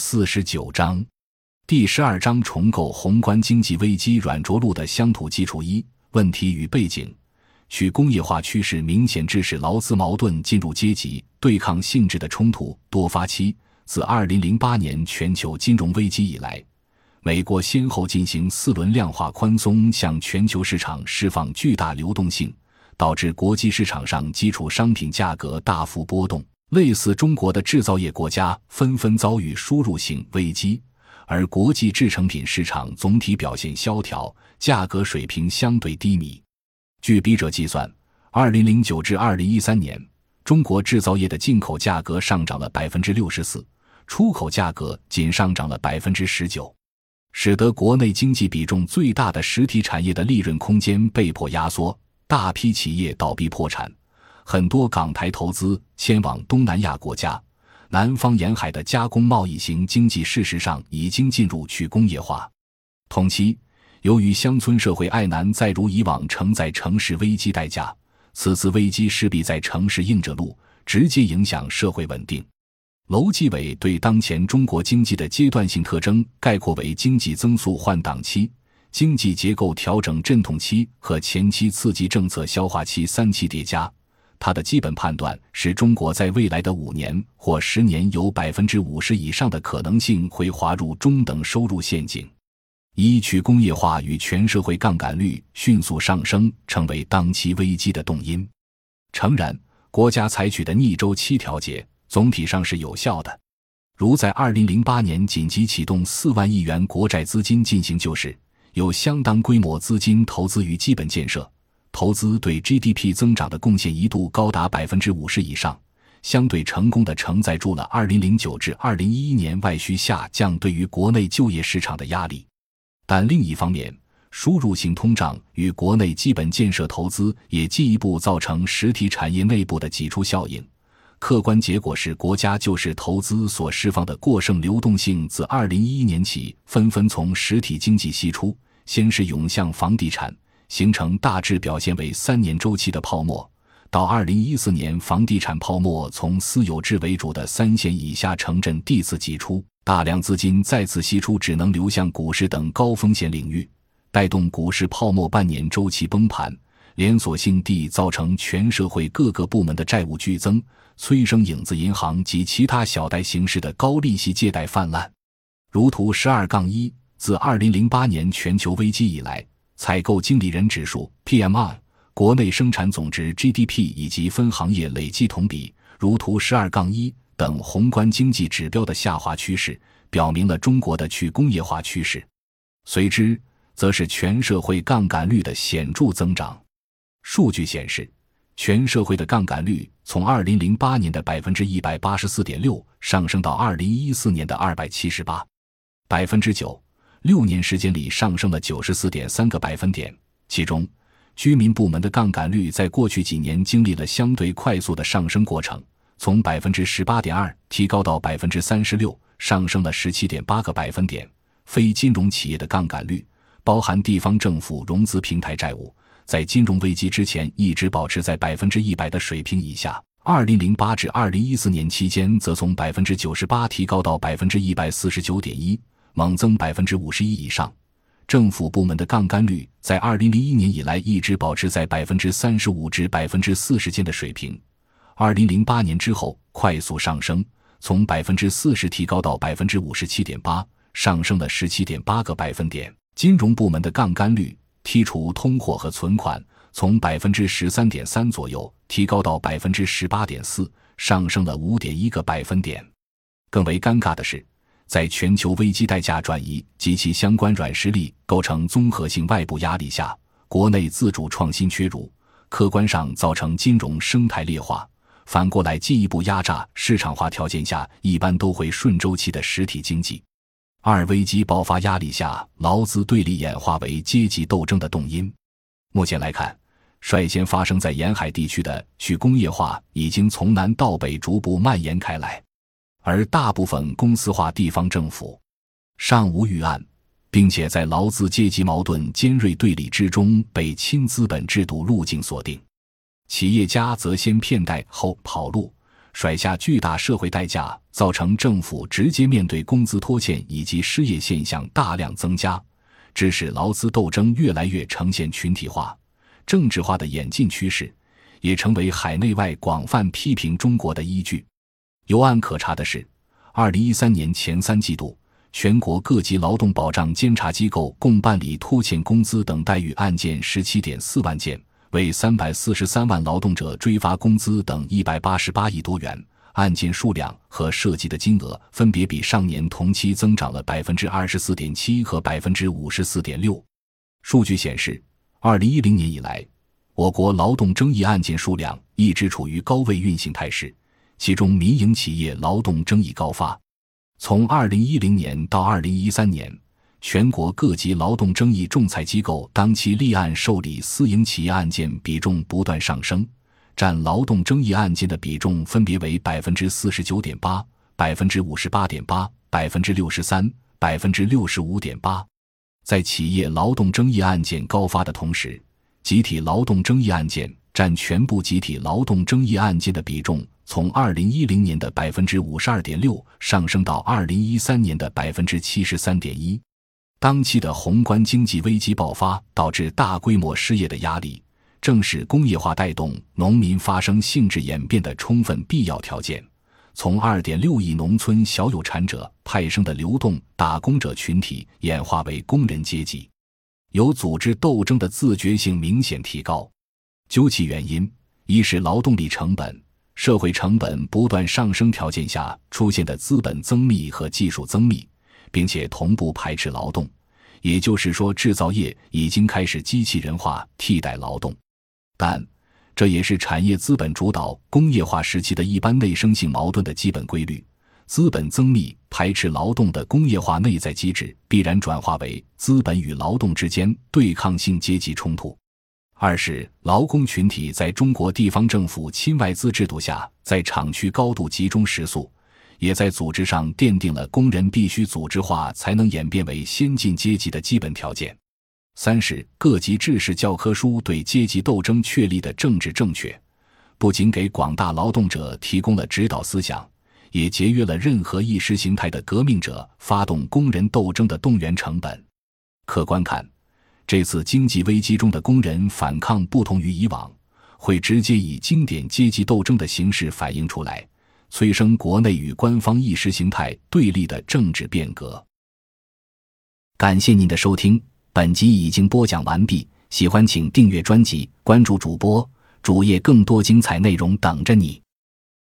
四十九章，第十二章重构宏观经济危机软着陆的乡土基础一问题与背景。去工业化趋势明显致使劳资矛盾进入阶级对抗性质的冲突多发期。自二零零八年全球金融危机以来，美国先后进行四轮量化宽松，向全球市场释放巨大流动性，导致国际市场上基础商品价格大幅波动。类似中国的制造业国家纷纷遭遇输入性危机，而国际制成品市场总体表现萧条，价格水平相对低迷。据笔者计算，二零零九至二零一三年，中国制造业的进口价格上涨了百分之六十四，出口价格仅上涨了百分之十九，使得国内经济比重最大的实体产业的利润空间被迫压缩，大批企业倒闭破产。很多港台投资迁往东南亚国家，南方沿海的加工贸易型经济事实上已经进入去工业化。同期，由于乡村社会爱难再如以往承载城市危机代价，此次危机势必在城市硬着陆，直接影响社会稳定。楼继伟对当前中国经济的阶段性特征概括为：经济增速换挡期、经济结构调整阵痛期和前期刺激政策消化期三期叠加。他的基本判断是中国在未来的五年或十年有百分之五十以上的可能性会滑入中等收入陷阱。一去工业化与全社会杠杆率迅速上升成为当期危机的动因。诚然，国家采取的逆周期调节总体上是有效的，如在二零零八年紧急启动四万亿元国债资金进行救市，有相当规模资金投资于基本建设。投资对 GDP 增长的贡献一度高达百分之五十以上，相对成功的承载住了二零零九至二零一一年外需下降对于国内就业市场的压力。但另一方面，输入性通胀与国内基本建设投资也进一步造成实体产业内部的挤出效应。客观结果是，国家救市投资所释放的过剩流动性自二零一一年起纷纷从实体经济析出，先是涌向房地产。形成大致表现为三年周期的泡沫，到二零一四年，房地产泡沫从私有制为主的三线以下城镇地次挤出，大量资金再次吸出，只能流向股市等高风险领域，带动股市泡沫半年周期崩盘，连锁性地造成全社会各个部门的债务剧增，催生影子银行及其他小贷形式的高利息借贷泛滥。如图十二杠一，自二零零八年全球危机以来。采购经理人指数 （PMI）、国内生产总值 （GDP） 以及分行业累计同比（如图十二杠一）等宏观经济指标的下滑趋势，表明了中国的去工业化趋势。随之，则是全社会杠杆率的显著增长。数据显示，全社会的杠杆率从二零零八年的百分之一百八十四点六上升到二零一四年的二百七十八，百分之九。六年时间里上升了九十四点三个百分点，其中居民部门的杠杆率在过去几年经历了相对快速的上升过程，从百分之十八点二提高到百分之三十六，上升了十七点八个百分点。非金融企业的杠杆率，包含地方政府融资平台债务，在金融危机之前一直保持在百分之一百的水平以下。二零零八至二零一四年期间，则从百分之九十八提高到百分之一百四十九点一。猛增百分之五十一以上，政府部门的杠杆率在二零零一年以来一直保持在百分之三十五至百分之四十间的水平，二零零八年之后快速上升，从百分之四十提高到百分之五十七点八，上升了十七点八个百分点。金融部门的杠杆率剔除通货和存款，从百分之十三点三左右提高到百分之十八点四，上升了五点一个百分点。更为尴尬的是。在全球危机代价转移及其相关软实力构成综合性外部压力下，国内自主创新缺如，客观上造成金融生态劣化，反过来进一步压榨市场化条件下一般都会顺周期的实体经济。二危机爆发压力下，劳资对立演化为阶级斗争的动因。目前来看，率先发生在沿海地区的去工业化已经从南到北逐步蔓延开来。而大部分公司化地方政府尚无预案，并且在劳资阶级矛盾尖锐对立之中被亲资本制度路径锁定。企业家则先骗贷后跑路，甩下巨大社会代价，造成政府直接面对工资拖欠以及失业现象大量增加，致使劳资斗争越来越呈现群体化、政治化的演进趋势，也成为海内外广泛批评中国的依据。有案可查的是，二零一三年前三季度，全国各级劳动保障监察机构共办理拖欠工资等待遇案件十七点四万件。为三百四十三万劳动者追发工资等一百八十八亿多元，案件数量和涉及的金额分别比上年同期增长了百分之二十四点七和百分之五十四点六。数据显示，二零一零年以来，我国劳动争议案件数量一直处于高位运行态势，其中民营企业劳动争议高发。从二零一零年到二零一三年。全国各级劳动争议仲裁机构当期立案受理私营企业案件比重不断上升，占劳动争议案件的比重分别为百分之四十九点八、百分之五十八点八、百分之六十三、百分之六十五点八。在企业劳动争议案件高发的同时，集体劳动争议案件占全部集体劳动争议案件的比重，从二零一零年的百分之五十二点六上升到二零一三年的百分之七十三点一。当期的宏观经济危机爆发，导致大规模失业的压力，正是工业化带动农民发生性质演变的充分必要条件。从二点六亿农村小有产者派生的流动打工者群体，演化为工人阶级，有组织斗争的自觉性明显提高。究其原因，一是劳动力成本、社会成本不断上升条件下出现的资本增密和技术增密。并且同步排斥劳动，也就是说，制造业已经开始机器人化替代劳动。但这也是产业资本主导工业化时期的一般内生性矛盾的基本规律。资本增密排斥劳动的工业化内在机制，必然转化为资本与劳动之间对抗性阶级冲突。二是劳工群体在中国地方政府亲外资制度下，在厂区高度集中食宿。也在组织上奠定了工人必须组织化才能演变为先进阶级的基本条件。三是各级制式教科书对阶级斗争确立的政治正确，不仅给广大劳动者提供了指导思想，也节约了任何意识形态的革命者发动工人斗争的动员成本。客观看，这次经济危机中的工人反抗不同于以往，会直接以经典阶级斗争的形式反映出来。催生国内与官方意识形态对立的政治变革。感谢您的收听，本集已经播讲完毕。喜欢请订阅专辑，关注主播主页，更多精彩内容等着你。